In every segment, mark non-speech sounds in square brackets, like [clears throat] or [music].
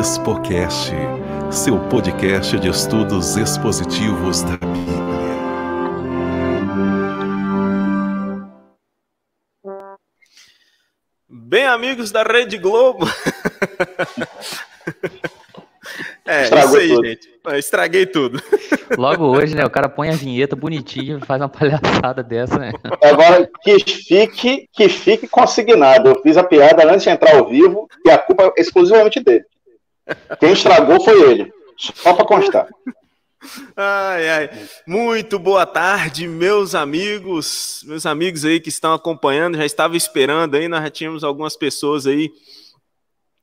Expocast, seu podcast de estudos expositivos da Bíblia. Bem, amigos da Rede Globo. [laughs] é, Estragou isso aí, tudo. gente. Eu Estraguei tudo. [laughs] Logo hoje, né? O cara põe a vinheta bonitinha e faz uma palhaçada dessa, né? Agora, que fique, que fique consignado. Eu fiz a piada antes de entrar ao vivo e a culpa é exclusivamente dele. Quem estragou foi ele. Só para constar. Ai, ai. Muito boa tarde, meus amigos, meus amigos aí que estão acompanhando, já estava esperando aí, nós já tínhamos algumas pessoas aí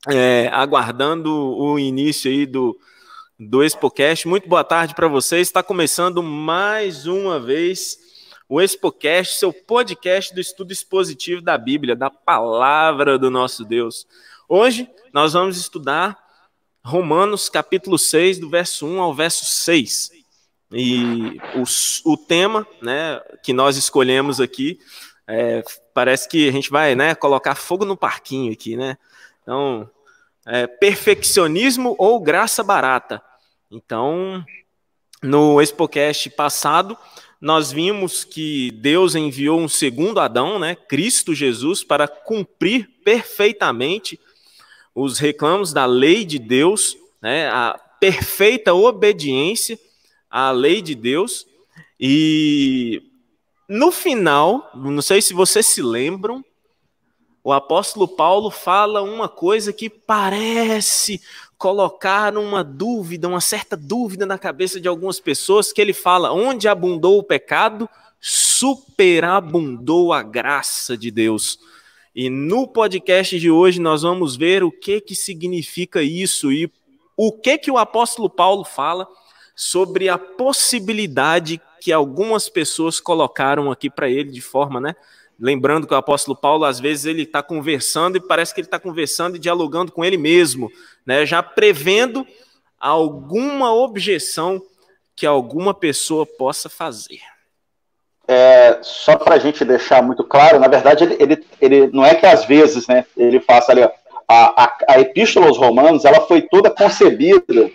é, aguardando o início aí do, do ExpoCast. Muito boa tarde para vocês, está começando mais uma vez o ExpoCast, seu podcast do estudo expositivo da Bíblia, da palavra do nosso Deus. Hoje nós vamos estudar Romanos capítulo 6, do verso 1 ao verso 6. E o, o tema né, que nós escolhemos aqui, é, parece que a gente vai né, colocar fogo no parquinho aqui, né? Então, é, perfeccionismo ou graça barata. Então, no Expocast passado, nós vimos que Deus enviou um segundo Adão, né, Cristo Jesus, para cumprir perfeitamente os reclamos da lei de Deus, né, a perfeita obediência à lei de Deus. E no final, não sei se vocês se lembram, o apóstolo Paulo fala uma coisa que parece colocar uma dúvida, uma certa dúvida na cabeça de algumas pessoas, que ele fala: onde abundou o pecado, superabundou a graça de Deus. E no podcast de hoje nós vamos ver o que que significa isso e o que que o apóstolo Paulo fala sobre a possibilidade que algumas pessoas colocaram aqui para ele de forma, né? Lembrando que o apóstolo Paulo às vezes ele está conversando e parece que ele está conversando e dialogando com ele mesmo, né? Já prevendo alguma objeção que alguma pessoa possa fazer. É, só para a gente deixar muito claro, na verdade, ele, ele, ele não é que às vezes né, ele faça ali, ó, a, a, a Epístola aos Romanos, ela foi toda concebida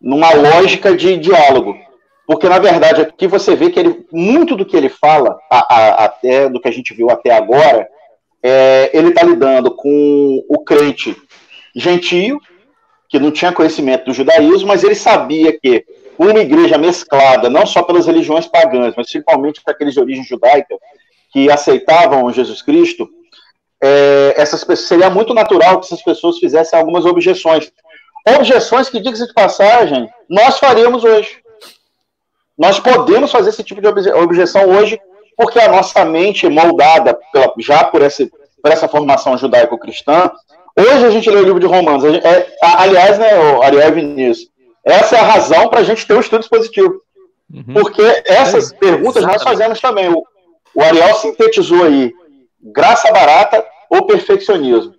numa lógica de diálogo. Porque, na verdade, aqui você vê que ele, muito do que ele fala, a, a, até do que a gente viu até agora, é, ele está lidando com o crente gentio, que não tinha conhecimento do judaísmo, mas ele sabia que uma igreja mesclada, não só pelas religiões pagãs, mas principalmente para aqueles de origem judaica, que aceitavam Jesus Cristo, é, essas seria muito natural que essas pessoas fizessem algumas objeções. Objeções que, diga-se de passagem, nós faríamos hoje. Nós podemos fazer esse tipo de obje objeção hoje, porque a nossa mente é moldada pela, já por essa, por essa formação judaico-cristã. Hoje a gente lê o livro de Romanos. Gente, é, aliás, né, Ariel Vinícius, essa é a razão para a gente ter um estudo expositivo. Uhum. Porque essas é, perguntas exatamente. nós fazemos também. O, o Ariel sintetizou aí graça barata ou perfeccionismo.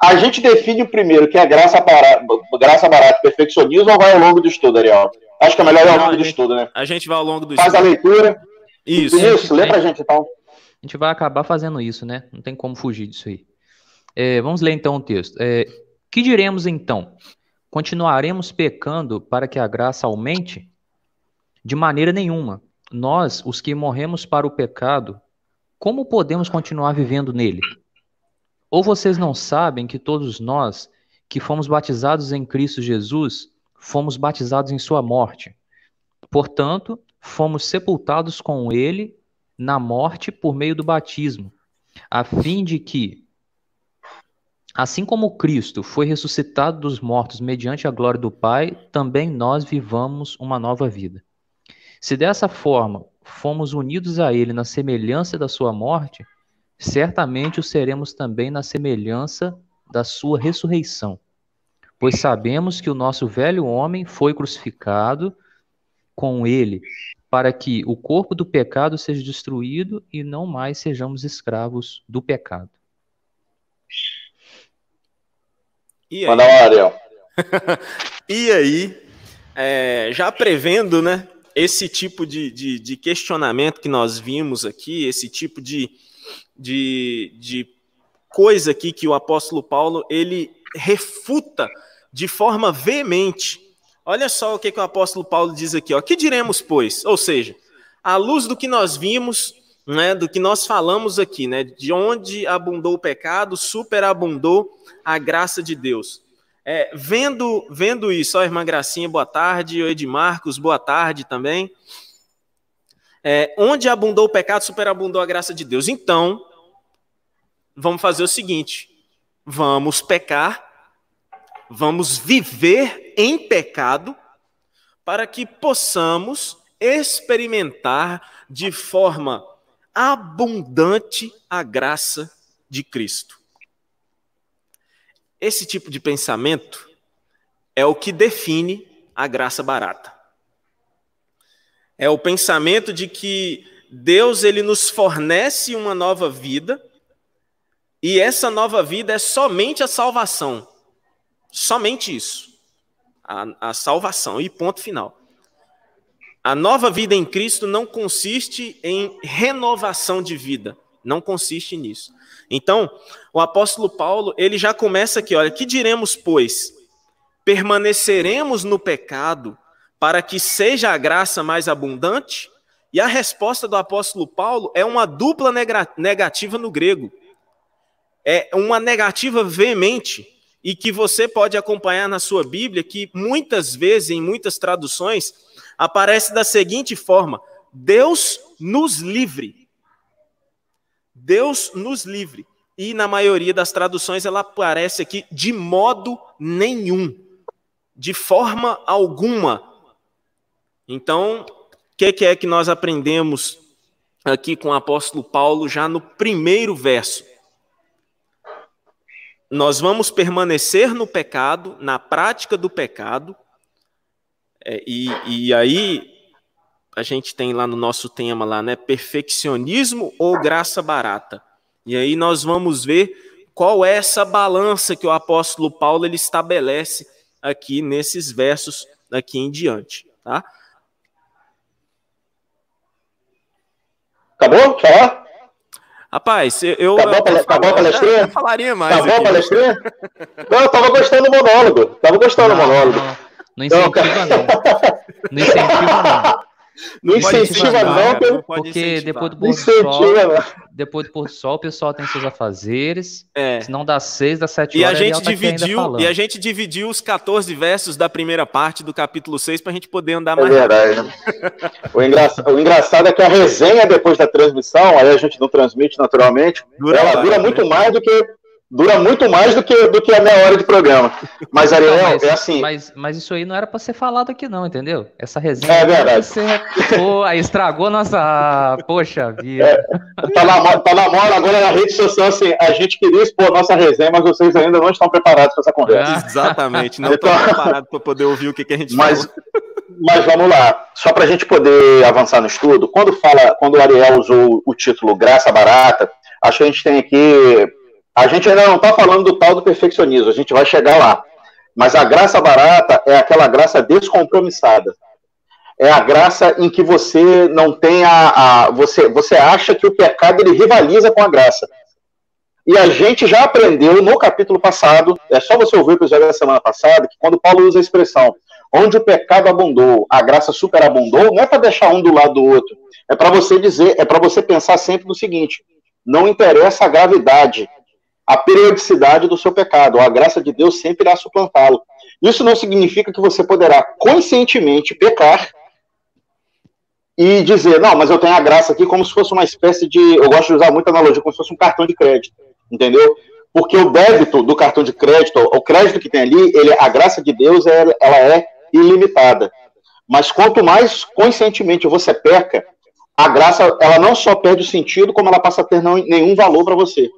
A gente define o primeiro, que é graça barata, graça barata e perfeccionismo, ou vai ao longo do estudo, Ariel? Acho que é melhor ir ao longo do estudo, né? A gente vai ao longo do Faz estudo. a leitura. Isso. Isso, lê pra gente então. A gente vai acabar fazendo isso, né? Não tem como fugir disso aí. É, vamos ler então o texto. É, que diremos então? Continuaremos pecando para que a graça aumente? De maneira nenhuma. Nós, os que morremos para o pecado, como podemos continuar vivendo nele? Ou vocês não sabem que todos nós que fomos batizados em Cristo Jesus, fomos batizados em sua morte? Portanto, fomos sepultados com ele na morte por meio do batismo, a fim de que, Assim como Cristo foi ressuscitado dos mortos mediante a glória do Pai, também nós vivamos uma nova vida. Se dessa forma fomos unidos a Ele na semelhança da Sua morte, certamente o seremos também na semelhança da Sua ressurreição. Pois sabemos que o nosso velho homem foi crucificado com Ele, para que o corpo do pecado seja destruído e não mais sejamos escravos do pecado. E aí, Manda lá, Ariel. [laughs] e aí é, já prevendo, né, esse tipo de, de, de, questionamento que nós vimos aqui, esse tipo de, de, de coisa aqui que o apóstolo Paulo ele refuta de forma veemente. Olha só o que, que o apóstolo Paulo diz aqui, ó. Que diremos, pois? Ou seja, à luz do que nós vimos, né, do que nós falamos aqui, né, de onde abundou o pecado, superabundou a graça de Deus. É, vendo, vendo isso, ó, irmã Gracinha, boa tarde, o Edmarcos, boa tarde também. É, onde abundou o pecado, superabundou a graça de Deus. Então, vamos fazer o seguinte: vamos pecar, vamos viver em pecado, para que possamos experimentar de forma abundante a graça de Cristo. Esse tipo de pensamento é o que define a graça barata. É o pensamento de que Deus ele nos fornece uma nova vida e essa nova vida é somente a salvação. Somente isso. A, a salvação. E ponto final. A nova vida em Cristo não consiste em renovação de vida. Não consiste nisso. Então, o apóstolo Paulo, ele já começa aqui, olha, que diremos, pois? Permaneceremos no pecado para que seja a graça mais abundante? E a resposta do apóstolo Paulo é uma dupla negativa no grego é uma negativa veemente e que você pode acompanhar na sua Bíblia, que muitas vezes, em muitas traduções, aparece da seguinte forma: Deus nos livre. Deus nos livre. E na maioria das traduções ela aparece aqui de modo nenhum, de forma alguma. Então, o que, que é que nós aprendemos aqui com o apóstolo Paulo já no primeiro verso? Nós vamos permanecer no pecado, na prática do pecado, é, e, e aí a gente tem lá no nosso tema lá, né, perfeccionismo ou graça barata. E aí nós vamos ver qual é essa balança que o apóstolo Paulo ele estabelece aqui nesses versos aqui em diante, tá? Acabou? Falar? Rapaz, eu. Tá bom, eu, tá bom a palestrinha? Eu falaria mais. Tá bom a palestrinha? Não, eu tava gostando do monólogo. Tava gostando do monólogo. Não, não incentiva, não. Não incentiva, não. Não incentiva, não, não porque depois do pôr do sol, depois do pôr do sol, o pessoal tem seus afazeres. É. Se não dá seis, dá sete e horas. A gente tá dividiu, e a gente dividiu os 14 versos da primeira parte do capítulo 6 para a gente poder andar é mais. Verdade. Né? o, engraçado, o engraçado é que a resenha depois da transmissão, aí a gente não transmite naturalmente, dura ela dura muito né? mais do que dura muito mais do que, do que a meia hora de programa. Mas, Ariel, não, mas, é assim. Mas, mas isso aí não era para ser falado aqui, não, entendeu? Essa resenha. É verdade. Ser... Pô, aí estragou nossa. Poxa vida. É, tá, na, tá na moda agora na rede social assim. A gente queria expor nossa resenha, mas vocês ainda não estão preparados para essa conversa. Ah, exatamente, não estão então... preparados para poder ouvir o que, que a gente mas, falou. Mas vamos lá, só para a gente poder avançar no estudo, quando fala, quando o Ariel usou o título Graça Barata, acho que a gente tem aqui a gente ainda não está falando do tal do perfeccionismo, a gente vai chegar lá. Mas a graça barata é aquela graça descompromissada. É a graça em que você não tem a, a, você, você acha que o pecado ele rivaliza com a graça. E a gente já aprendeu no capítulo passado, é só você ouvir o episódio da semana passada, que quando Paulo usa a expressão onde o pecado abundou, a graça superabundou, não é para deixar um do lado do outro. É para você dizer, é para você pensar sempre no seguinte: não interessa a gravidade, a periodicidade do seu pecado. A graça de Deus sempre irá suplantá-lo. Isso não significa que você poderá conscientemente pecar e dizer, não, mas eu tenho a graça aqui como se fosse uma espécie de. Eu gosto de usar muita analogia, como se fosse um cartão de crédito. Entendeu? Porque o débito do cartão de crédito, o crédito que tem ali, ele, a graça de Deus ela é ilimitada. Mas quanto mais conscientemente você peca, a graça ela não só perde o sentido, como ela passa a ter não, nenhum valor para você.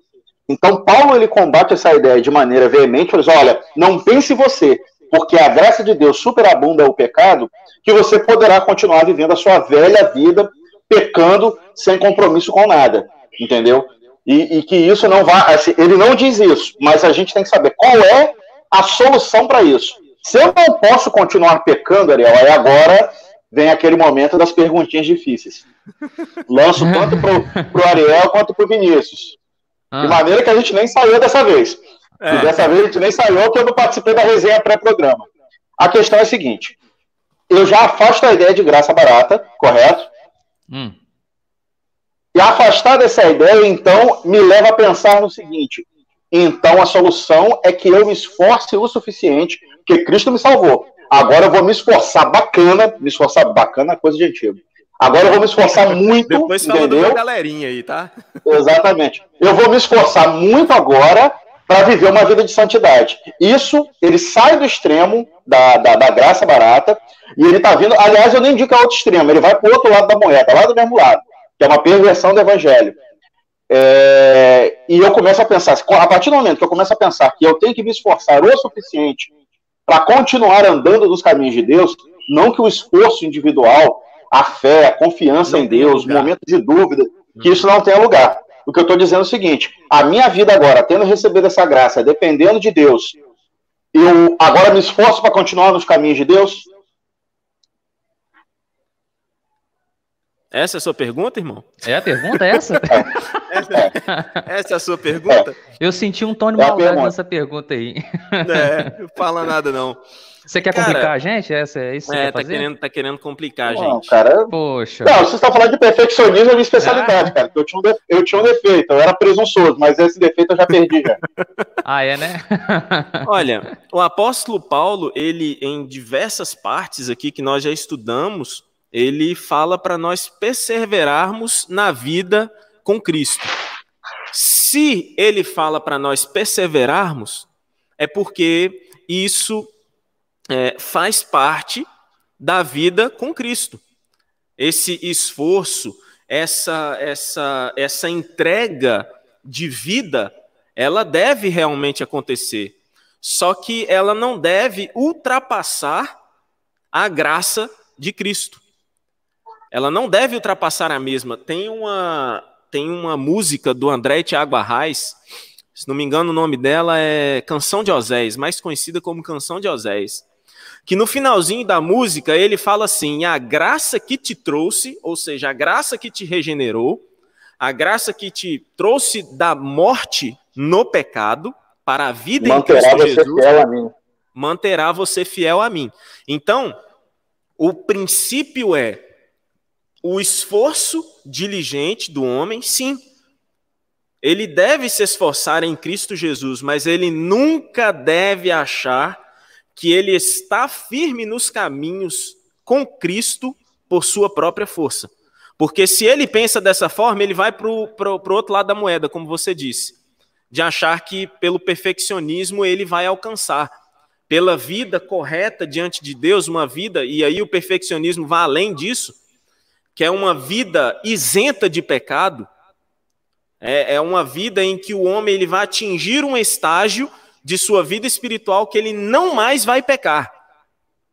Então, Paulo ele combate essa ideia de maneira veemente, diz, olha, não pense você, porque a graça de Deus superabunda o pecado, que você poderá continuar vivendo a sua velha vida, pecando sem compromisso com nada, entendeu? E, e que isso não vá, assim, ele não diz isso, mas a gente tem que saber qual é a solução para isso. Se eu não posso continuar pecando, Ariel, aí agora vem aquele momento das perguntinhas difíceis. Lanço tanto para o Ariel quanto para o Vinícius. Ah. De maneira que a gente nem saiu dessa vez. É. E dessa vez a gente nem saiu porque eu não participei da resenha pré-programa. A questão é a seguinte: eu já afasto a ideia de graça barata, correto? Hum. E afastar dessa ideia, então, me leva a pensar no seguinte: então a solução é que eu me esforce o suficiente, porque Cristo me salvou. Agora eu vou me esforçar bacana, me esforçar bacana coisa de antigo. Agora eu vou me esforçar muito. Depois fala entendeu? da galerinha aí, tá? Exatamente. Eu vou me esforçar muito agora para viver uma vida de santidade. Isso, ele sai do extremo da, da, da graça barata e ele está vindo. Aliás, eu nem indico a outro extremo, ele vai para o outro lado da moeda, lá do mesmo lado, que é uma perversão do evangelho. É, e eu começo a pensar, a partir do momento que eu começo a pensar que eu tenho que me esforçar o suficiente para continuar andando nos caminhos de Deus, não que o esforço individual, a fé, a confiança não em Deus, o momento de dúvida, que isso não tenha lugar. O que eu estou dizendo é o seguinte: a minha vida agora, tendo recebido essa graça, dependendo de Deus, eu agora me esforço para continuar nos caminhos de Deus? Essa é a sua pergunta, irmão? É a pergunta é essa? essa, [laughs] essa, é a sua pergunta? Eu senti um tom de é maldade nessa pergunta aí. É, não fala nada não. Você quer cara, complicar a gente? Essa, é isso que é, tá querendo, tá querendo complicar não, a gente. Cara, Poxa. Não, você está falando de perfeccionismo, é minha especialidade, ah. cara. Eu tinha, um eu tinha um defeito, eu era presunçoso, mas esse defeito eu já perdi já. [laughs] ah, é, né? [laughs] Olha, o apóstolo Paulo, ele, em diversas partes aqui que nós já estudamos, ele fala para nós perseverarmos na vida com Cristo. Se ele fala para nós perseverarmos, é porque isso é, faz parte da vida com Cristo. Esse esforço, essa, essa, essa entrega de vida, ela deve realmente acontecer. Só que ela não deve ultrapassar a graça de Cristo ela não deve ultrapassar a mesma. Tem uma, tem uma música do André Tiago Arraes, se não me engano o nome dela é Canção de Oséias, mais conhecida como Canção de Oséias, que no finalzinho da música ele fala assim, a graça que te trouxe, ou seja, a graça que te regenerou, a graça que te trouxe da morte no pecado para a vida manterá em Cristo Jesus, fiel a mim. manterá você fiel a mim. Então, o princípio é o esforço diligente do homem, sim. Ele deve se esforçar em Cristo Jesus, mas ele nunca deve achar que ele está firme nos caminhos com Cristo por sua própria força. Porque se ele pensa dessa forma, ele vai para o outro lado da moeda, como você disse, de achar que pelo perfeccionismo ele vai alcançar. Pela vida correta diante de Deus, uma vida, e aí o perfeccionismo vai além disso, que é uma vida isenta de pecado, é, é uma vida em que o homem ele vai atingir um estágio de sua vida espiritual que ele não mais vai pecar.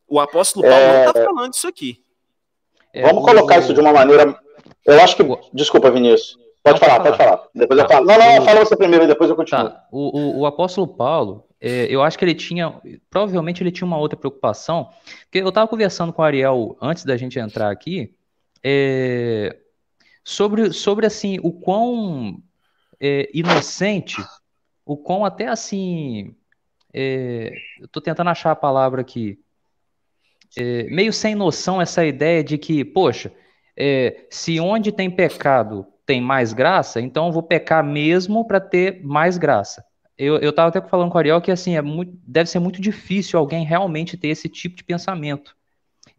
O apóstolo Paulo é... não está falando isso aqui. É, Vamos colocar isso de uma maneira. Eu acho que. Desculpa, Vinícius. Pode falar, falar, pode falar. Depois tá. eu falo. Não, não, fala você primeiro e depois eu continuo. Tá. O, o, o, apóstolo Paulo, é, eu acho que ele tinha. Provavelmente ele tinha uma outra preocupação. Porque eu estava conversando com o Ariel antes da gente entrar aqui é, sobre, sobre assim, o quão é, inocente, o quão até assim. É, eu estou tentando achar a palavra aqui. É, meio sem noção essa ideia de que, poxa, é, se onde tem pecado tem mais graça, então eu vou pecar mesmo para ter mais graça. Eu, eu até falando com o Ariel que assim, é muito, deve ser muito difícil alguém realmente ter esse tipo de pensamento.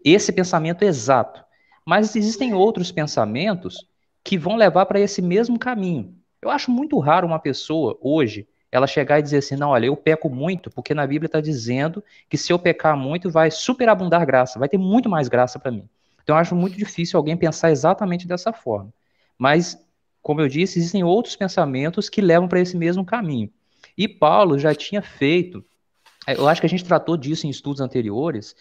Esse pensamento exato. Mas existem outros pensamentos que vão levar para esse mesmo caminho. Eu acho muito raro uma pessoa hoje ela chegar e dizer assim: não, olha, eu peco muito, porque na Bíblia está dizendo que se eu pecar muito vai superabundar graça, vai ter muito mais graça para mim. Então eu acho muito difícil alguém pensar exatamente dessa forma. Mas, como eu disse, existem outros pensamentos que levam para esse mesmo caminho. E Paulo já tinha feito, eu acho que a gente tratou disso em estudos anteriores,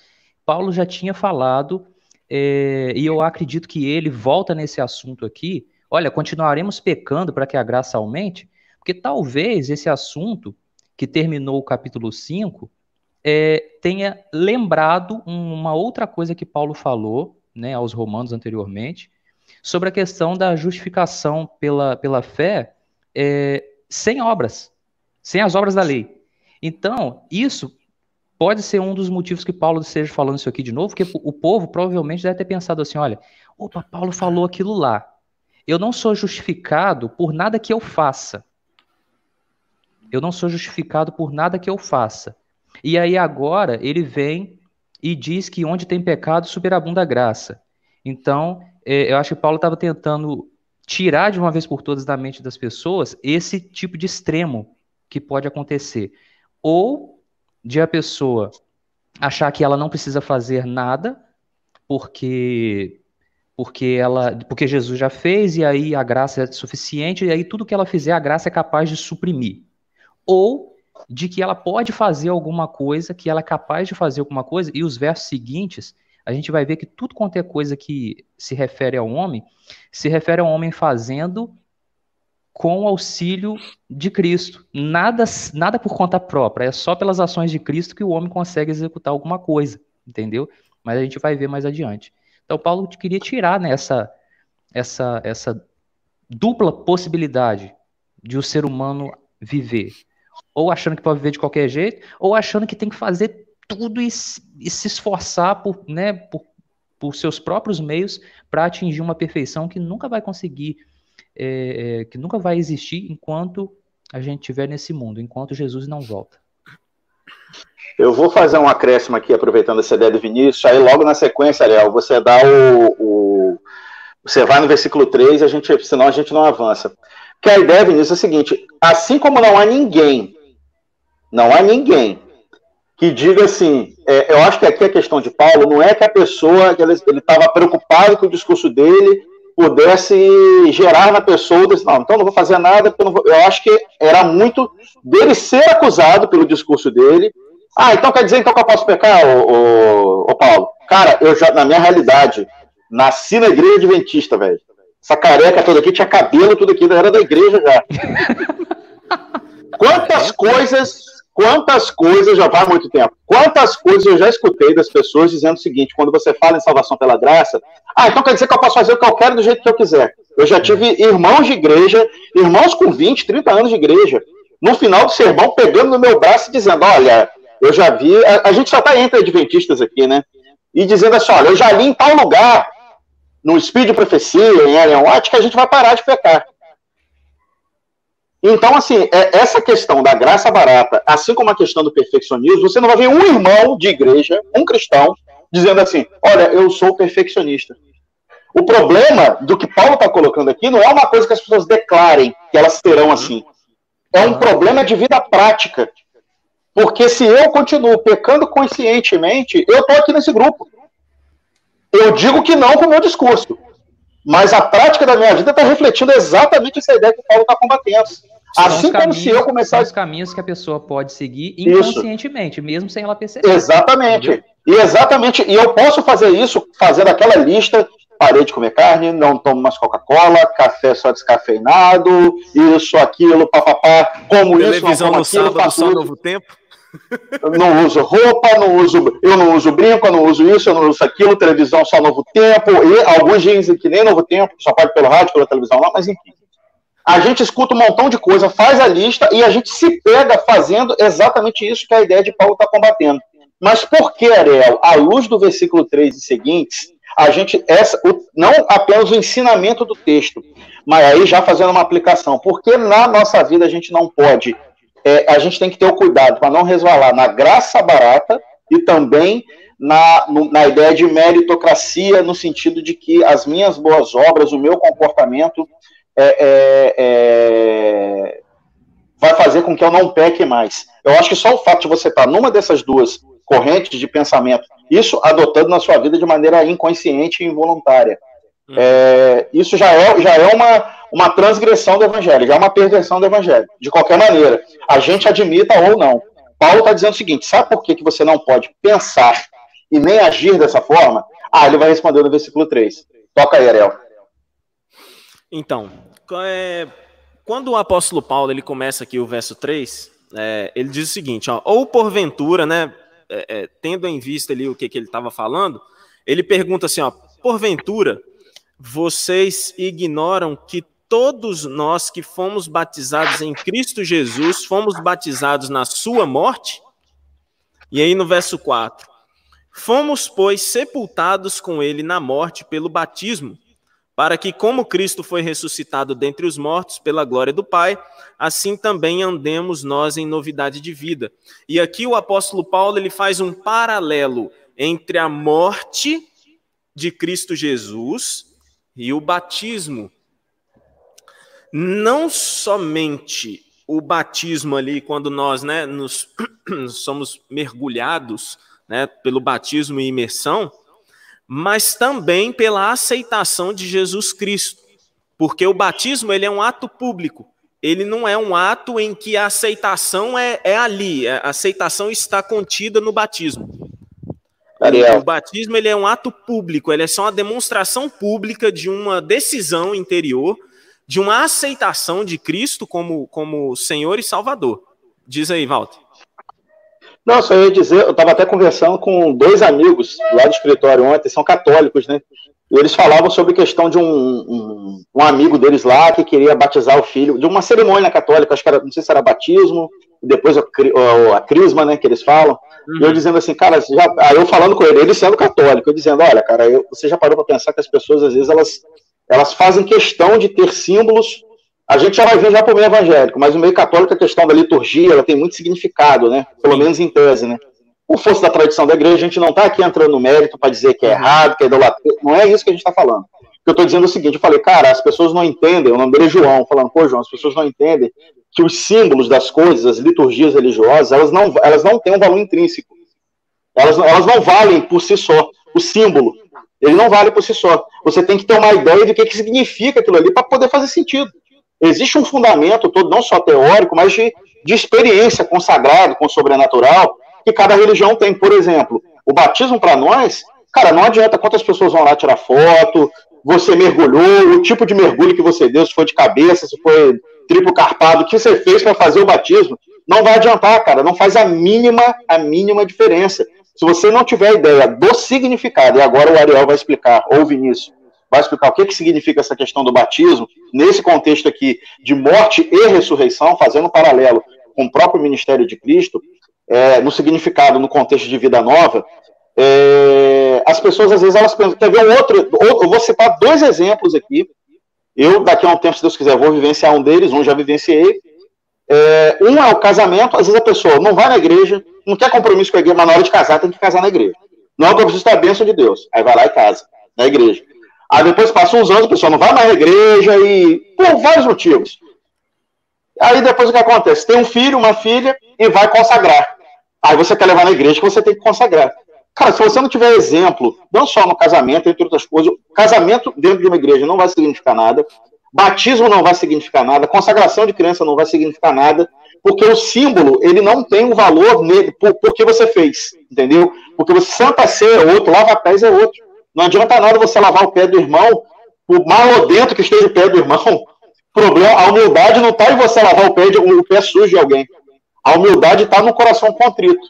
Paulo já tinha falado é, e eu acredito que ele volta nesse assunto aqui. Olha, continuaremos pecando para que a graça aumente, porque talvez esse assunto que terminou o capítulo 5 é, tenha lembrado uma outra coisa que Paulo falou né, aos romanos anteriormente, sobre a questão da justificação pela, pela fé, é, sem obras, sem as obras da lei. Então, isso pode ser um dos motivos que Paulo esteja falando isso aqui de novo, porque o povo provavelmente deve ter pensado assim: olha, opa, Paulo falou aquilo lá. Eu não sou justificado por nada que eu faça. Eu não sou justificado por nada que eu faça. E aí agora ele vem e diz que onde tem pecado superabunda a graça. Então, é, eu acho que Paulo estava tentando tirar de uma vez por todas da mente das pessoas esse tipo de extremo que pode acontecer. Ou de a pessoa achar que ela não precisa fazer nada porque porque ela porque Jesus já fez e aí a graça é suficiente e aí tudo que ela fizer a graça é capaz de suprimir. Ou de que ela pode fazer alguma coisa, que ela é capaz de fazer alguma coisa, e os versos seguintes, a gente vai ver que tudo quanto é coisa que se refere ao homem, se refere ao homem fazendo com o auxílio de Cristo. Nada, nada por conta própria, é só pelas ações de Cristo que o homem consegue executar alguma coisa, entendeu? Mas a gente vai ver mais adiante. Então, Paulo queria tirar né, essa, essa dupla possibilidade de o ser humano viver ou achando que pode viver de qualquer jeito, ou achando que tem que fazer tudo e, e se esforçar por, né, por, por seus próprios meios para atingir uma perfeição que nunca vai conseguir, é, é, que nunca vai existir enquanto a gente estiver nesse mundo, enquanto Jesus não volta. Eu vou fazer um acréscimo aqui, aproveitando essa ideia do Vinícius, aí logo na sequência, Léo, você dá o, o, Você vai no versículo 3, a gente, senão a gente não avança. Que a ideia, Vinícius, é a seguinte: assim como não há ninguém não há ninguém que diga assim. É, eu acho que aqui a questão de Paulo não é que a pessoa ele estava preocupado que o discurso dele pudesse gerar na pessoa, disse, não, então não vou fazer nada, eu, vou... eu acho que era muito dele ser acusado pelo discurso dele. Ah, então quer dizer então que eu posso pecar, ô, ô, ô Paulo? Cara, eu já, na minha realidade, nasci na igreja adventista, velho. Essa careca toda aqui tinha cabelo, tudo aqui, era da igreja já. [laughs] Quantas coisas Quantas coisas, já faz muito tempo, quantas coisas eu já escutei das pessoas dizendo o seguinte, quando você fala em salvação pela graça, ah, então quer dizer que eu posso fazer o que eu quero do jeito que eu quiser. Eu já tive irmãos de igreja, irmãos com 20, 30 anos de igreja, no final do sermão, pegando no meu braço e dizendo, olha, eu já vi, a, a gente só está entre adventistas aqui, né? E dizendo assim, olha, eu já li em tal lugar, no Speed Profecia, em Ellen White, que a gente vai parar de pecar. Então, assim, é, essa questão da graça barata, assim como a questão do perfeccionismo, você não vai ver um irmão de igreja, um cristão, dizendo assim: olha, eu sou perfeccionista. O problema do que Paulo está colocando aqui não é uma coisa que as pessoas declarem que elas serão assim. É um problema de vida prática. Porque se eu continuo pecando conscientemente, eu estou aqui nesse grupo. Eu digo que não com o meu discurso. Mas a prática da minha vida está refletindo exatamente essa ideia que o Paulo está combatendo. Assim como se eu começar. os caminhos que a pessoa pode seguir inconscientemente, isso. mesmo sem ela perceber. Exatamente. Entendeu? E exatamente. E eu posso fazer isso fazendo aquela lista. Parei de comer carne, não tomo mais Coca-Cola, café só descafeinado, isso, aquilo, papapá, como Televisão isso, como no aquilo, sábado, só novo tempo. Não uso roupa, não uso, eu não uso brinco, eu não uso isso, eu não uso aquilo, televisão só novo tempo, e alguns dizem que nem novo tempo, só pode pelo rádio, pela televisão lá, mas enfim. A gente escuta um montão de coisa, faz a lista e a gente se pega fazendo exatamente isso que a ideia de Paulo está combatendo. Mas por que, Ariel, à luz do versículo 3 e seguintes, a gente, essa, o, não apenas o ensinamento do texto, mas aí já fazendo uma aplicação, porque na nossa vida a gente não pode é, a gente tem que ter o cuidado para não resvalar na graça barata e também na, no, na ideia de meritocracia, no sentido de que as minhas boas obras, o meu comportamento é, é, é, vai fazer com que eu não peque mais. Eu acho que só o fato de você estar numa dessas duas correntes de pensamento, isso adotando na sua vida de maneira inconsciente e involuntária, hum. é, isso já é, já é uma, uma transgressão do evangelho, já é uma perversão do evangelho, de qualquer maneira, a gente admita ou não. Paulo está dizendo o seguinte: sabe por que, que você não pode pensar e nem agir dessa forma? Ah, ele vai responder no versículo 3. Toca aí, Ariel. Então, é, quando o apóstolo Paulo ele começa aqui o verso 3, é, ele diz o seguinte: ó, ou porventura, né, é, é tendo em vista ali o que, que ele estava falando, ele pergunta assim: ó, porventura vocês ignoram que todos nós que fomos batizados em Cristo Jesus, fomos batizados na sua morte? E aí no verso 4: Fomos, pois, sepultados com ele na morte pelo batismo, para que, como Cristo foi ressuscitado dentre os mortos pela glória do Pai, assim também andemos nós em novidade de vida. E aqui o apóstolo Paulo ele faz um paralelo entre a morte de Cristo Jesus e o batismo. Não somente o batismo ali, quando nós né, nos, [clears throat] somos mergulhados né, pelo batismo e imersão, mas também pela aceitação de Jesus Cristo. Porque o batismo ele é um ato público. Ele não é um ato em que a aceitação é, é ali, a aceitação está contida no batismo. Ariel. O batismo ele é um ato público, ele é só uma demonstração pública de uma decisão interior, de uma aceitação de Cristo como, como Senhor e Salvador. Diz aí, Walter. Não, só ia dizer, eu estava até conversando com dois amigos lá do escritório ontem, são católicos, né? E eles falavam sobre a questão de um, um, um, amigo deles lá que queria batizar o filho, de uma cerimônia católica, acho que era, não sei se era batismo, depois a, a, a crisma, né, que eles falam. Uhum. E eu dizendo assim, cara, já, aí eu falando com ele, ele sendo católico, eu dizendo, olha, cara, eu, você já parou para pensar que as pessoas, às vezes, elas, elas fazem questão de ter símbolos. A gente já vai ver já para o meio evangélico, mas o meio católico, a questão da liturgia, ela tem muito significado, né? Pelo menos em tese, né? Por força da tradição da igreja, a gente não está aqui entrando no mérito para dizer que é errado, que é idolatria. Não é isso que a gente está falando. Eu estou dizendo o seguinte, eu falei, cara, as pessoas não entendem, o nome dele é João, falando, pô, João, as pessoas não entendem que os símbolos das coisas, as liturgias religiosas, elas não, elas não têm um valor intrínseco. Elas, elas não valem por si só. O símbolo, ele não vale por si só. Você tem que ter uma ideia do que, que significa aquilo ali para poder fazer sentido. Existe um fundamento todo, não só teórico, mas de, de experiência consagrado com o sobrenatural, que cada religião tem. Por exemplo, o batismo para nós, cara, não adianta quantas pessoas vão lá tirar foto, você mergulhou, o tipo de mergulho que você deu, se foi de cabeça, se foi triplo carpado, o que você fez para fazer o batismo, não vai adiantar, cara, não faz a mínima, a mínima diferença. Se você não tiver ideia do significado, e agora o Ariel vai explicar, ou o Vinícius, vai explicar o que, que significa essa questão do batismo, nesse contexto aqui de morte e ressurreição, fazendo um paralelo com o próprio ministério de Cristo, é, no significado, no contexto de vida nova, é, as pessoas às vezes elas pensam, quer ver um outro, eu vou citar dois exemplos aqui, eu daqui a um tempo, se Deus quiser, vou vivenciar um deles, um já vivenciei, é, um é o casamento, às vezes a pessoa não vai na igreja, não quer compromisso com a igreja, mas na hora de casar tem que casar na igreja. Não é que eu preciso ter a bênção de Deus. Aí vai lá e casa, na igreja. Aí depois passa uns anos, a pessoa não vai mais na igreja e. por vários motivos. Aí depois o que acontece? Tem um filho, uma filha e vai consagrar. Aí você quer levar na igreja que você tem que consagrar. Cara, se você não tiver exemplo, não só no casamento, entre outras coisas, casamento dentro de uma igreja não vai significar nada, batismo não vai significar nada, consagração de criança não vai significar nada, porque o símbolo, ele não tem o um valor nele, por, porque você fez, entendeu? Porque você Santa Ceia é outro, lava pés é outro. Não adianta nada você lavar o pé do irmão, por mais dentro que esteja o pé do irmão, [laughs] problema, a humildade não está em você lavar o pé, de, o pé sujo de alguém. A humildade está no coração contrito.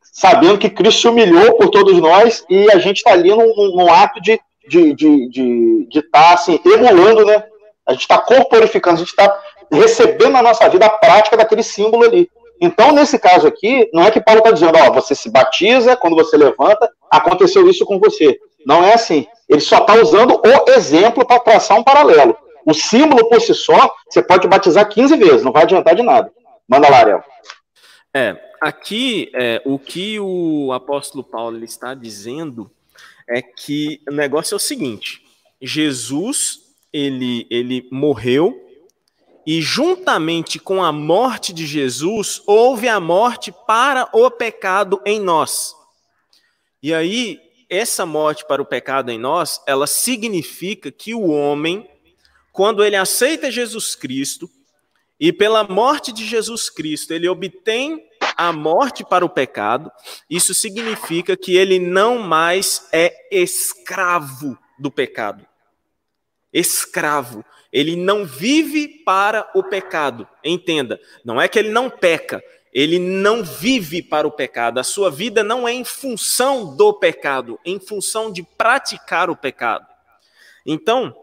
Sabendo que Cristo se humilhou por todos nós e a gente está ali num, num, ato de de, de, de, de tá, assim, emulando, né? A gente está corporificando, a gente está recebendo na nossa vida a prática daquele símbolo ali. Então, nesse caso aqui, não é que Paulo está dizendo, ó, você se batiza, quando você levanta, aconteceu isso com você. Não é assim. Ele só está usando o exemplo para traçar um paralelo. O símbolo por si só, você pode batizar 15 vezes, não vai adiantar de nada. Manda lá, Ariel. É, aqui é, o que o apóstolo Paulo está dizendo é que o negócio é o seguinte: Jesus ele, ele morreu e juntamente com a morte de Jesus, houve a morte para o pecado em nós. E aí, essa morte para o pecado em nós, ela significa que o homem, quando ele aceita Jesus Cristo, e pela morte de Jesus Cristo, ele obtém a morte para o pecado, isso significa que ele não mais é escravo do pecado. Escravo. Ele não vive para o pecado. Entenda, não é que ele não peca, ele não vive para o pecado. A sua vida não é em função do pecado, em função de praticar o pecado. Então,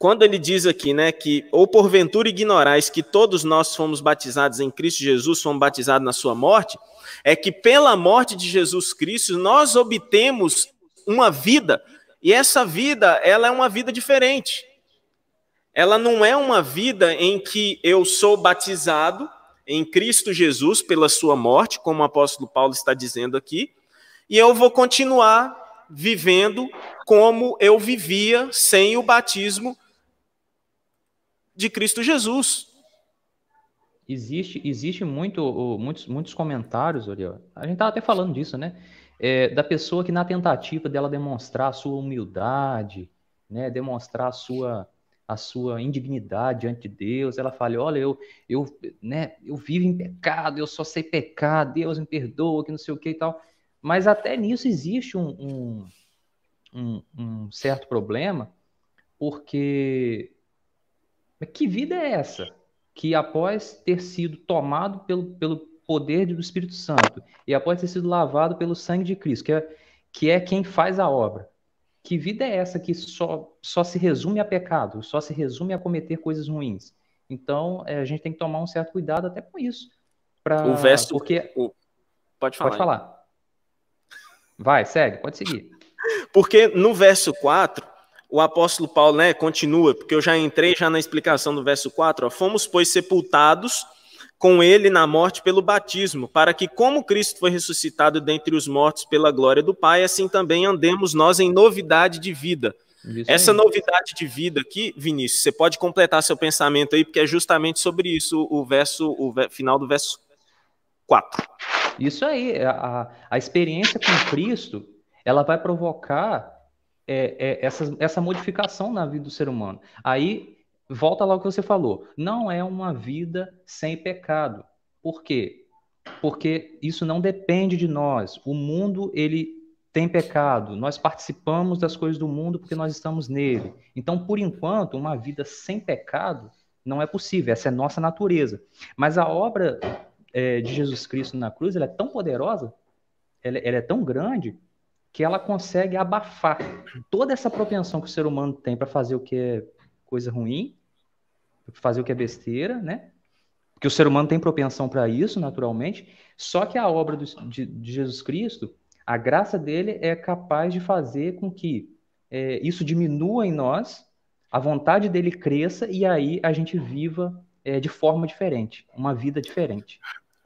quando ele diz aqui, né, que ou porventura ignorais que todos nós fomos batizados em Cristo Jesus, fomos batizados na sua morte, é que pela morte de Jesus Cristo nós obtemos uma vida, e essa vida, ela é uma vida diferente. Ela não é uma vida em que eu sou batizado em Cristo Jesus pela sua morte, como o apóstolo Paulo está dizendo aqui, e eu vou continuar vivendo como eu vivia sem o batismo de Cristo Jesus. Existe, existe muito, muitos, muitos comentários, Oriol. A gente estava até falando disso, né? É, da pessoa que na tentativa dela demonstrar a sua humildade, né, demonstrar a sua a sua indignidade diante de Deus, ela fala, olha, eu, eu, né, eu vivo em pecado, eu só sei pecar, Deus me perdoa, que não sei o que e tal. Mas até nisso existe um, um, um, um certo problema, porque que vida é essa? Que após ter sido tomado pelo, pelo poder do Espírito Santo e após ter sido lavado pelo sangue de Cristo, que é, que é quem faz a obra, que vida é essa que só, só se resume a pecado, só se resume a cometer coisas ruins? Então, é, a gente tem que tomar um certo cuidado até com isso. Pra, o verso. Porque... O, pode falar. Pode falar. Vai, segue, pode seguir. Porque no verso 4, o apóstolo Paulo né, continua, porque eu já entrei já na explicação do verso 4, ó, fomos, pois, sepultados com ele na morte pelo batismo, para que, como Cristo foi ressuscitado dentre os mortos pela glória do Pai, assim também andemos nós em novidade de vida. Isso Essa aí. novidade de vida aqui, Vinícius, você pode completar seu pensamento aí, porque é justamente sobre isso o verso, o final do verso 4. Isso aí, a, a experiência com Cristo, ela vai provocar é, é, essa, essa modificação na vida do ser humano. Aí volta lá o que você falou. Não é uma vida sem pecado. Por quê? Porque isso não depende de nós. O mundo, ele tem pecado. Nós participamos das coisas do mundo porque nós estamos nele. Então, por enquanto, uma vida sem pecado não é possível. Essa é nossa natureza. Mas a obra é, de Jesus Cristo na cruz, ela é tão poderosa, ela, ela é tão grande, que ela consegue abafar toda essa propensão que o ser humano tem para fazer o que é coisa ruim fazer o que é besteira, né? Porque o ser humano tem propensão para isso, naturalmente. Só que a obra do, de, de, Jesus Cristo, a graça dele é capaz de fazer com que é, isso diminua em nós, a vontade dele cresça e aí a gente viva é, de forma diferente, uma vida diferente.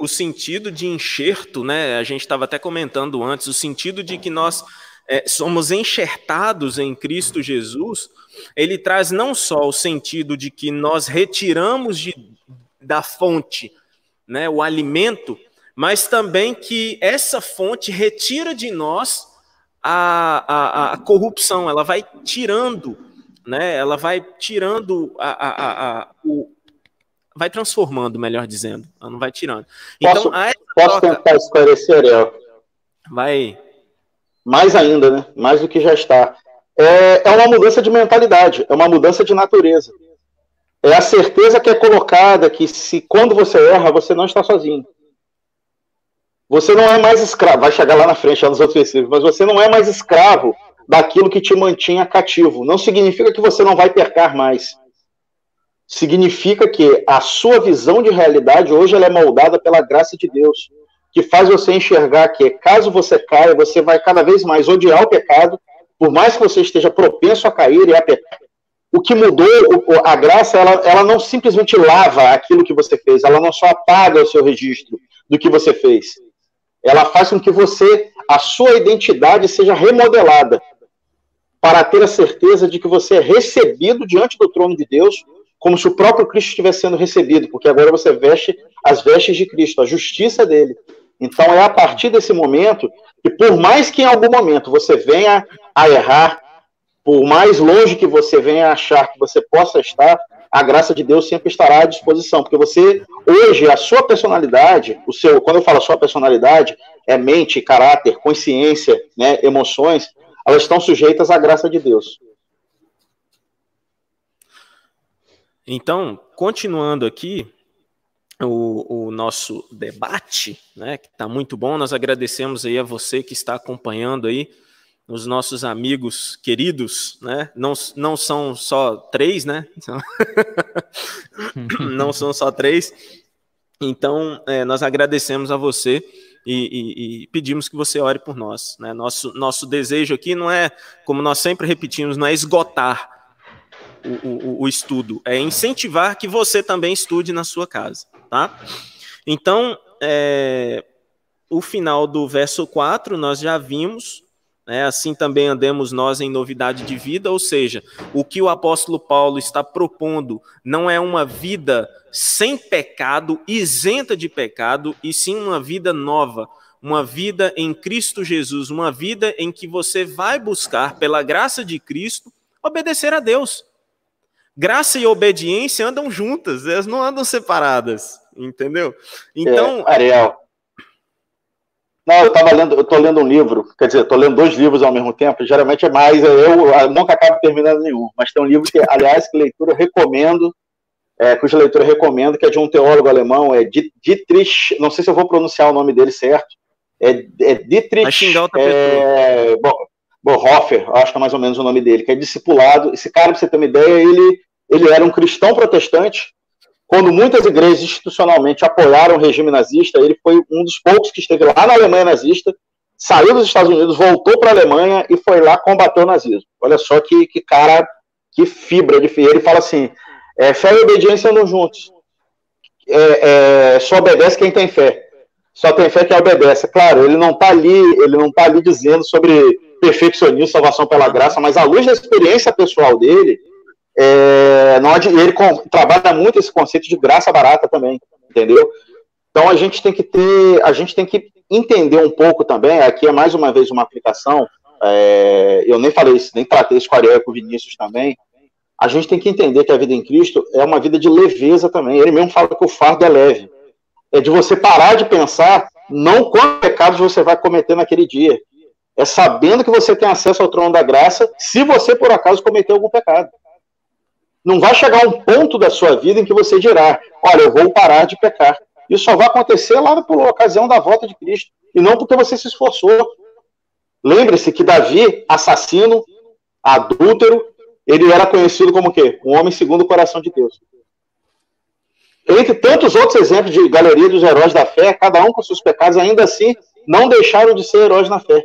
O sentido de enxerto, né? A gente estava até comentando antes, o sentido de que nós é, somos enxertados em Cristo Jesus, ele traz não só o sentido de que nós retiramos de, da fonte né, o alimento, mas também que essa fonte retira de nós a, a, a corrupção, ela vai tirando, né, ela vai tirando a, a, a o, vai transformando, melhor dizendo, ela não vai tirando. Então, posso, posso troca... tentar esclarecer, El? Vai mais ainda, né? Mais do que já está. É, é uma mudança de mentalidade, é uma mudança de natureza. É a certeza que é colocada que se quando você erra, você não está sozinho. Você não é mais escravo, vai chegar lá na frente, lá nos outros versículos, mas você não é mais escravo daquilo que te mantinha cativo. Não significa que você não vai pecar mais. Significa que a sua visão de realidade hoje ela é moldada pela graça de Deus que faz você enxergar que caso você caia, você vai cada vez mais odiar o pecado, por mais que você esteja propenso a cair e a pecar. O que mudou, a graça, ela, ela não simplesmente lava aquilo que você fez, ela não só apaga o seu registro do que você fez. Ela faz com que você, a sua identidade seja remodelada para ter a certeza de que você é recebido diante do trono de Deus, como se o próprio Cristo estivesse sendo recebido, porque agora você veste as vestes de Cristo, a justiça dele, então é a partir desse momento que, por mais que em algum momento você venha a errar, por mais longe que você venha a achar que você possa estar, a graça de Deus sempre estará à disposição, porque você hoje a sua personalidade, o seu, quando eu falo sua personalidade, é mente, caráter, consciência, né, emoções, elas estão sujeitas à graça de Deus. Então, continuando aqui, o, o, nosso debate, né, que está muito bom. Nós agradecemos aí a você que está acompanhando aí os nossos amigos queridos, né? Não, não são só três, né? [laughs] não são só três. Então, é, nós agradecemos a você e, e, e, pedimos que você ore por nós. Né? Nosso, nosso desejo aqui não é, como nós sempre repetimos, não é esgotar o, o, estudo, é incentivar que você também estude na sua casa. Tá? Então, é, o final do verso 4 nós já vimos né? Assim também andemos nós em novidade de vida, ou seja, o que o apóstolo Paulo está propondo não é uma vida sem pecado, isenta de pecado, e sim uma vida nova, uma vida em Cristo Jesus, uma vida em que você vai buscar, pela graça de Cristo, obedecer a Deus. Graça e obediência andam juntas, elas não andam separadas, entendeu? Então. É, Ariel, não, eu estava lendo, eu estou lendo um livro, quer dizer, estou lendo dois livros ao mesmo tempo, geralmente é mais, eu, eu nunca acabo terminando nenhum, mas tem um livro que, aliás, que leitura eu recomendo, é, cuja leitura eu recomendo, que é de um teólogo alemão, é Dietrich, não sei se eu vou pronunciar o nome dele certo, é, é Dietrich é, Bonhoeffer, acho que é mais ou menos o nome dele, que é discipulado, esse cara, para você ter uma ideia, ele, ele era um cristão protestante, quando muitas igrejas institucionalmente apoiaram o regime nazista, ele foi um dos poucos que esteve lá na Alemanha nazista, saiu dos Estados Unidos, voltou para a Alemanha e foi lá combater o nazismo. Olha só que, que cara, que fibra de Ele fala assim: é, fé e obediência andam juntos. É, é, só obedece quem tem fé. Só tem fé quem obedece. Claro, ele não está ali, ele não tá ali dizendo sobre perfeccionismo, salvação pela graça, mas à luz da experiência pessoal dele, é, não, ele trabalha muito esse conceito de graça barata também, entendeu? Então a gente tem que ter, a gente tem que entender um pouco também. Aqui é mais uma vez uma aplicação. É, eu nem falei isso, nem tratei isso com a e com o Vinícius também. A gente tem que entender que a vida em Cristo é uma vida de leveza também. Ele mesmo fala que o fardo é leve. É de você parar de pensar não quantos pecados você vai cometer naquele dia. É sabendo que você tem acesso ao trono da graça se você por acaso cometeu algum pecado. Não vai chegar um ponto da sua vida em que você dirá: Olha, eu vou parar de pecar. Isso só vai acontecer lá por ocasião da volta de Cristo, e não porque você se esforçou. Lembre-se que Davi, assassino, adúltero, ele era conhecido como o quê? Um homem segundo o coração de Deus. Entre tantos outros exemplos de galeria dos heróis da fé, cada um com seus pecados, ainda assim, não deixaram de ser heróis na fé.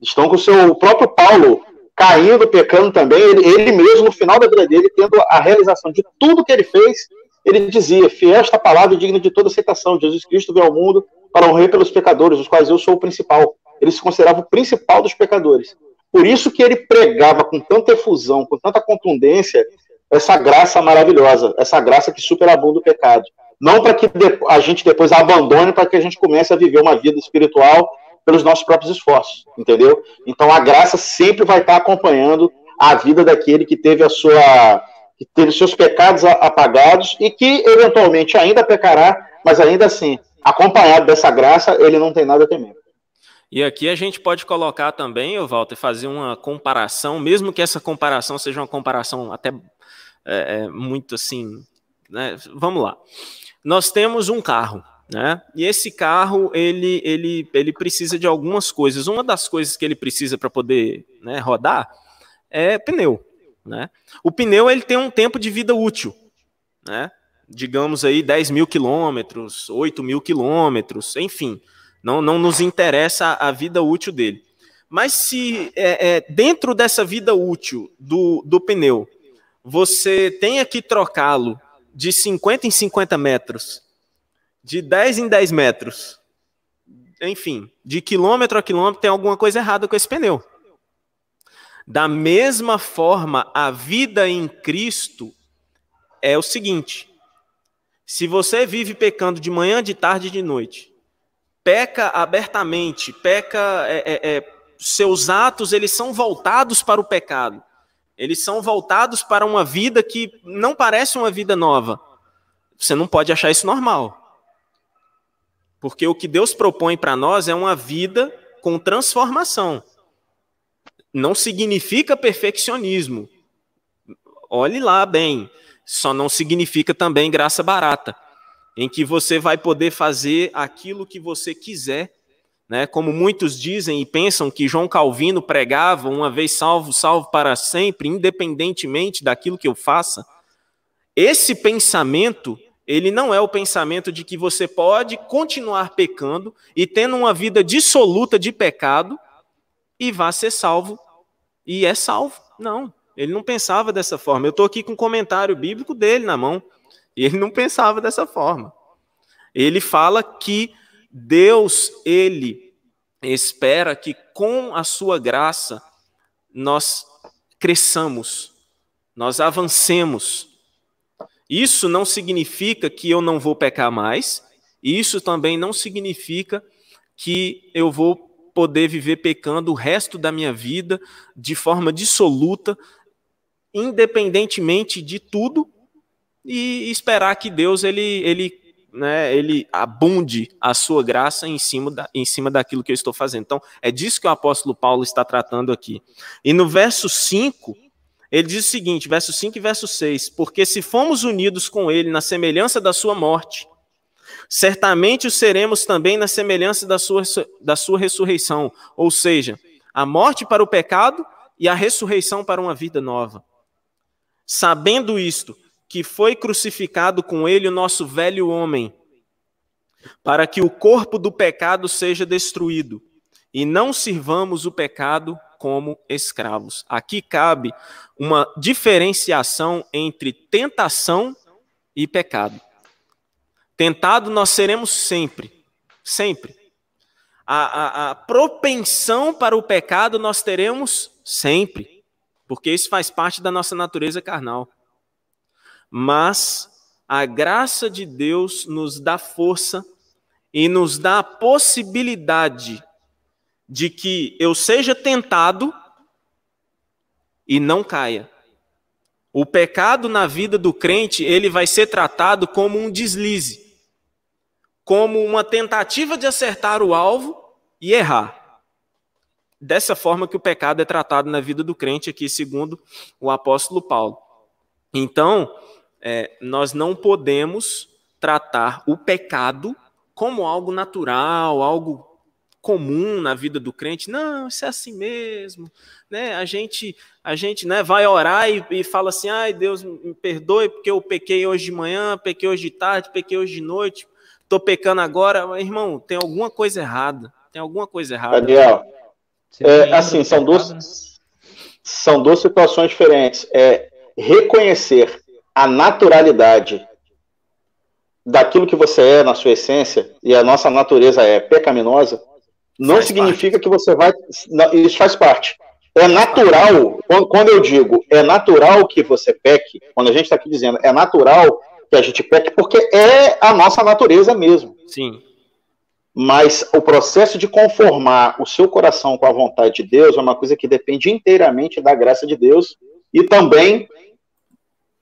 Estão com o seu próprio Paulo, caindo, pecando também, ele, ele mesmo, no final da vida dele, tendo a realização de tudo que ele fez, ele dizia: Fiel esta palavra digna de toda aceitação. Jesus Cristo veio ao mundo para morrer pelos pecadores, dos quais eu sou o principal. Ele se considerava o principal dos pecadores. Por isso que ele pregava com tanta efusão, com tanta contundência, essa graça maravilhosa, essa graça que superabunda o pecado. Não para que a gente depois abandone, para que a gente comece a viver uma vida espiritual pelos nossos próprios esforços, entendeu? Então a graça sempre vai estar acompanhando a vida daquele que teve a sua que teve seus pecados apagados e que eventualmente ainda pecará, mas ainda assim, acompanhado dessa graça, ele não tem nada a temer. E aqui a gente pode colocar também, Walter, fazer uma comparação, mesmo que essa comparação seja uma comparação até é, é muito assim, né? Vamos lá. Nós temos um carro, né? E esse carro ele, ele, ele precisa de algumas coisas. Uma das coisas que ele precisa para poder né, rodar é pneu. Né? O pneu ele tem um tempo de vida útil, né? digamos aí 10 mil quilômetros, 8 mil quilômetros, enfim, não, não nos interessa a, vida útil dele. Mas se é, é, dentro dessa vida útil do, do pneu você tenha que trocá-lo de 50 em 50 metros de 10 em 10 metros, enfim, de quilômetro a quilômetro, tem alguma coisa errada com esse pneu. Da mesma forma, a vida em Cristo é o seguinte: se você vive pecando de manhã, de tarde e de noite, peca abertamente, peca, é, é, é, seus atos eles são voltados para o pecado, eles são voltados para uma vida que não parece uma vida nova. Você não pode achar isso normal. Porque o que Deus propõe para nós é uma vida com transformação. Não significa perfeccionismo. Olhe lá bem. Só não significa também graça barata, em que você vai poder fazer aquilo que você quiser, né? Como muitos dizem e pensam que João Calvino pregava, uma vez salvo, salvo para sempre, independentemente daquilo que eu faça. Esse pensamento, ele não é o pensamento de que você pode continuar pecando e tendo uma vida dissoluta de pecado e vá ser salvo e é salvo. Não, ele não pensava dessa forma. Eu estou aqui com um comentário bíblico dele na mão e ele não pensava dessa forma. Ele fala que Deus, ele espera que com a sua graça nós cresçamos, nós avancemos. Isso não significa que eu não vou pecar mais, isso também não significa que eu vou poder viver pecando o resto da minha vida de forma dissoluta, independentemente de tudo, e esperar que Deus ele, ele né, ele abunde a sua graça em cima, da, em cima daquilo que eu estou fazendo. Então, é disso que o apóstolo Paulo está tratando aqui. E no verso 5, ele diz o seguinte, verso 5 e verso 6, porque se fomos unidos com ele na semelhança da sua morte, certamente o seremos também na semelhança da sua, da sua ressurreição, ou seja, a morte para o pecado e a ressurreição para uma vida nova. Sabendo isto, que foi crucificado com ele o nosso velho homem, para que o corpo do pecado seja destruído, e não sirvamos o pecado como escravos. Aqui cabe uma diferenciação entre tentação e pecado. Tentado nós seremos sempre, sempre. A, a, a propensão para o pecado nós teremos sempre, porque isso faz parte da nossa natureza carnal mas a graça de Deus nos dá força e nos dá a possibilidade de que eu seja tentado e não caia. O pecado na vida do crente, ele vai ser tratado como um deslize, como uma tentativa de acertar o alvo e errar. Dessa forma que o pecado é tratado na vida do crente aqui, segundo o apóstolo Paulo. Então, é, nós não podemos tratar o pecado como algo natural, algo comum na vida do crente. Não, isso é assim mesmo. Né? A gente, a gente né, vai orar e, e fala assim: ai, Deus me perdoe porque eu pequei hoje de manhã, pequei hoje de tarde, pequei hoje de noite, estou pecando agora. Mas, irmão, tem alguma coisa errada. Tem alguma coisa errada. Daniel, é, assim, são duas, né? são duas situações diferentes. É reconhecer a naturalidade daquilo que você é na sua essência, e a nossa natureza é pecaminosa, não faz significa parte. que você vai. Isso faz parte. É natural, quando eu digo é natural que você peque, quando a gente está aqui dizendo é natural que a gente peque, porque é a nossa natureza mesmo. Sim. Mas o processo de conformar o seu coração com a vontade de Deus é uma coisa que depende inteiramente da graça de Deus e também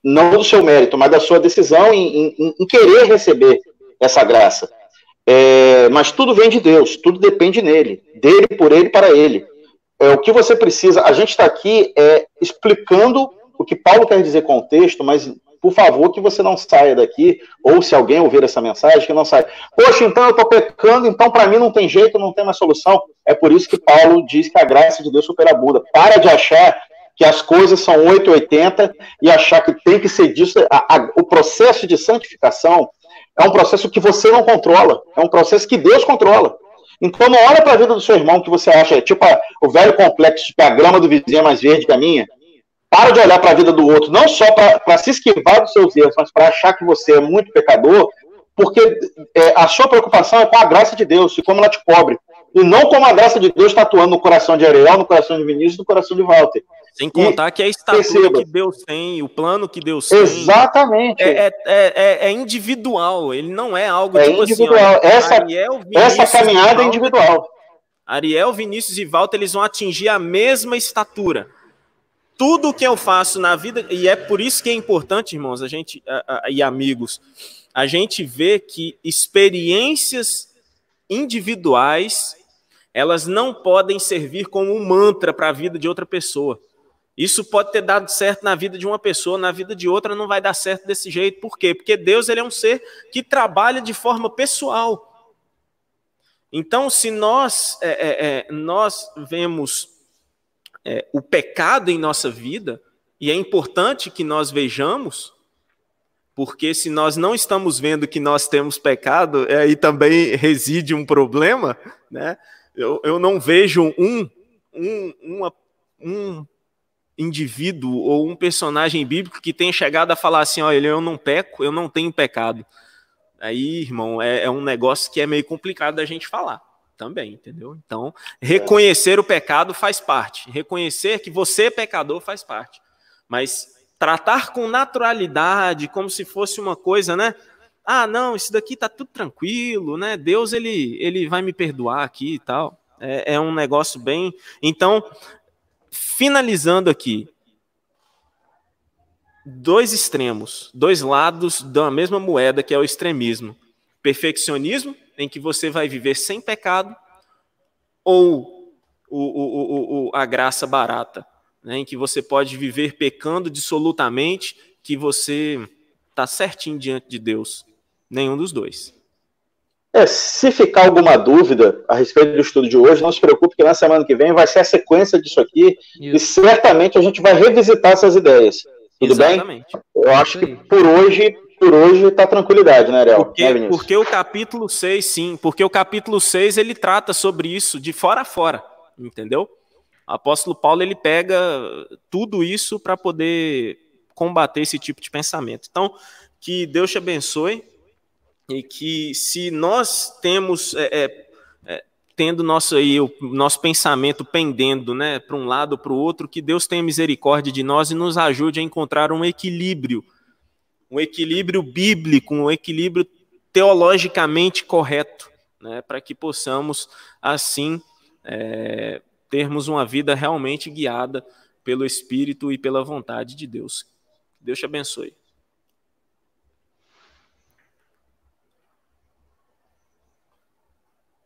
não do seu mérito, mas da sua decisão em, em, em querer receber essa graça. É, mas tudo vem de Deus, tudo depende nele, dele, por ele, para ele. É, o que você precisa, a gente está aqui é, explicando o que Paulo quer dizer com o texto, mas por favor que você não saia daqui, ou se alguém ouvir essa mensagem, que não saia. Poxa, então eu estou pecando, então para mim não tem jeito, não tem mais solução. É por isso que Paulo diz que a graça de Deus superabunda. Para de achar que as coisas são 880 e achar que tem que ser disso. A, a, o processo de santificação é um processo que você não controla, é um processo que Deus controla. Então não olha para a vida do seu irmão que você acha, tipo o velho complexo que a grama do vizinho é mais verde que a minha. Para de olhar para a vida do outro, não só para se esquivar dos seus erros, mas para achar que você é muito pecador, porque é, a sua preocupação é com a graça de Deus e como ela te cobre. E não como a graça de Deus está atuando no coração de Ariel, no coração de Vinícius, no coração de Walter. Sem contar e, que a estatura perceba, que Deus tem, o plano que Deus exatamente. tem. É, é, é, é, individual, ele não é algo é tipo individual. Assim, ó, essa, Ariel, essa caminhada é individual. Ariel, Vinícius e Walter, eles vão atingir a mesma estatura. Tudo que eu faço na vida, e é por isso que é importante, irmãos, a gente a, a, e amigos, a gente vê que experiências individuais elas não podem servir como um mantra para a vida de outra pessoa. Isso pode ter dado certo na vida de uma pessoa, na vida de outra não vai dar certo desse jeito. Por quê? Porque Deus ele é um ser que trabalha de forma pessoal. Então, se nós, é, é, é nós vemos é, o pecado em nossa vida, e é importante que nós vejamos, porque se nós não estamos vendo que nós temos pecado, é aí também reside um problema, né? Eu, eu não vejo um, um, uma, um indivíduo ou um personagem bíblico que tenha chegado a falar assim: olha, eu não peco, eu não tenho pecado. Aí, irmão, é, é um negócio que é meio complicado da gente falar também, entendeu? Então, reconhecer o pecado faz parte, reconhecer que você é pecador faz parte, mas tratar com naturalidade, como se fosse uma coisa, né? Ah, não, isso daqui tá tudo tranquilo, né? Deus ele, ele vai me perdoar aqui e tal. É, é um negócio bem. Então, finalizando aqui, dois extremos, dois lados da mesma moeda, que é o extremismo. Perfeccionismo, em que você vai viver sem pecado, ou o, o, o, a graça barata, né, em que você pode viver pecando dissolutamente, que você está certinho diante de Deus. Nenhum dos dois. É, se ficar alguma dúvida a respeito do estudo de hoje, não se preocupe que na semana que vem vai ser a sequência disso aqui Isso. e certamente a gente vai revisitar essas ideias. Tudo Exatamente. bem? Eu acho que por hoje, por hoje tá tranquilidade, né, Ariel? Porque, né, porque o capítulo 6, sim, porque o capítulo 6 ele trata sobre isso de fora a fora, entendeu? O apóstolo Paulo ele pega tudo isso para poder combater esse tipo de pensamento. Então, que Deus te abençoe e que se nós temos é, é, é, tendo nosso aí o nosso pensamento pendendo, né, para um lado para o outro, que Deus tenha misericórdia de nós e nos ajude a encontrar um equilíbrio, um equilíbrio bíblico, um equilíbrio teologicamente correto, né, para que possamos assim é, termos uma vida realmente guiada pelo Espírito e pela vontade de Deus. Deus te abençoe.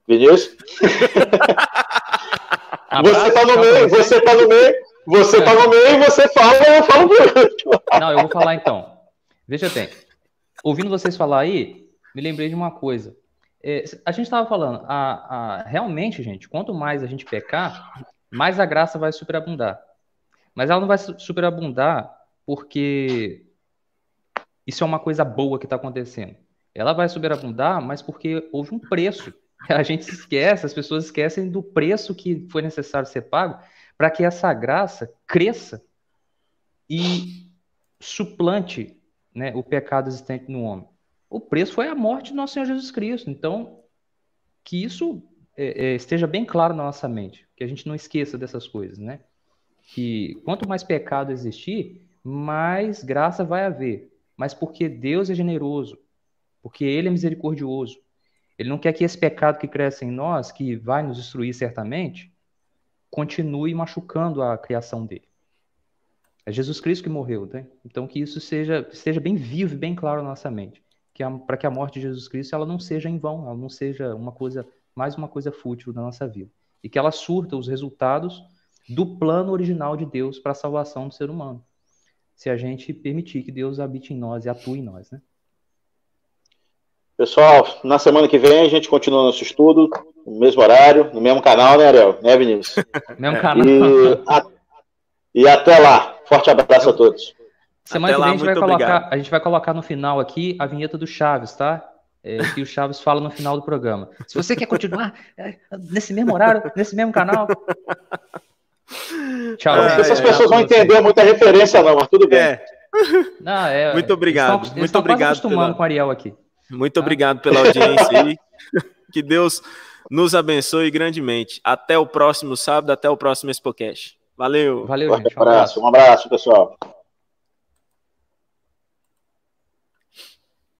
Vinícius? [laughs] você tá no meio, você tá no meio, você tá no meio, você fala, eu falo por Não, eu vou falar então. Veja bem, ouvindo vocês falar aí, me lembrei de uma coisa. É, a gente estava falando, a, a, realmente, gente, quanto mais a gente pecar, mais a graça vai superabundar. Mas ela não vai superabundar porque isso é uma coisa boa que está acontecendo. Ela vai superabundar, mas porque houve um preço a gente esquece, as pessoas esquecem do preço que foi necessário ser pago para que essa graça cresça e suplante né, o pecado existente no homem. O preço foi a morte do nosso Senhor Jesus Cristo. Então, que isso é, é, esteja bem claro na nossa mente, que a gente não esqueça dessas coisas, né? Que quanto mais pecado existir, mais graça vai haver. Mas porque Deus é generoso, porque Ele é misericordioso, ele não quer que esse pecado que cresce em nós, que vai nos destruir certamente, continue machucando a criação dele. É Jesus Cristo que morreu, né? Então que isso seja bem vivo e bem claro na nossa mente, que para que a morte de Jesus Cristo ela não seja em vão, ela não seja uma coisa mais uma coisa fútil da nossa vida e que ela surta os resultados do plano original de Deus para a salvação do ser humano. Se a gente permitir que Deus habite em nós e atue em nós, né? Pessoal, na semana que vem a gente continua nosso estudo, no mesmo horário, no mesmo canal, né, Ariel? Né, Vinícius? [laughs] mesmo canal. E, a, e, até lá. Forte abraço a todos. Semana até que vem lá, a, gente vai colocar, a gente vai colocar no final aqui a vinheta do Chaves, tá? É, que o Chaves fala no final do programa. Se você quer continuar é, nesse mesmo horário, nesse mesmo canal. Tchau. É, essas pessoas vão entender muita referência, não, mas tudo bem. É. Não, é, muito obrigado. Eles estão, eles muito obrigado. acostumando pela... com o Ariel aqui. Muito obrigado pela audiência aí. [laughs] que Deus nos abençoe grandemente. Até o próximo sábado, até o próximo Expocast. Valeu. Valeu, gente. Um abraço, um abraço, pessoal.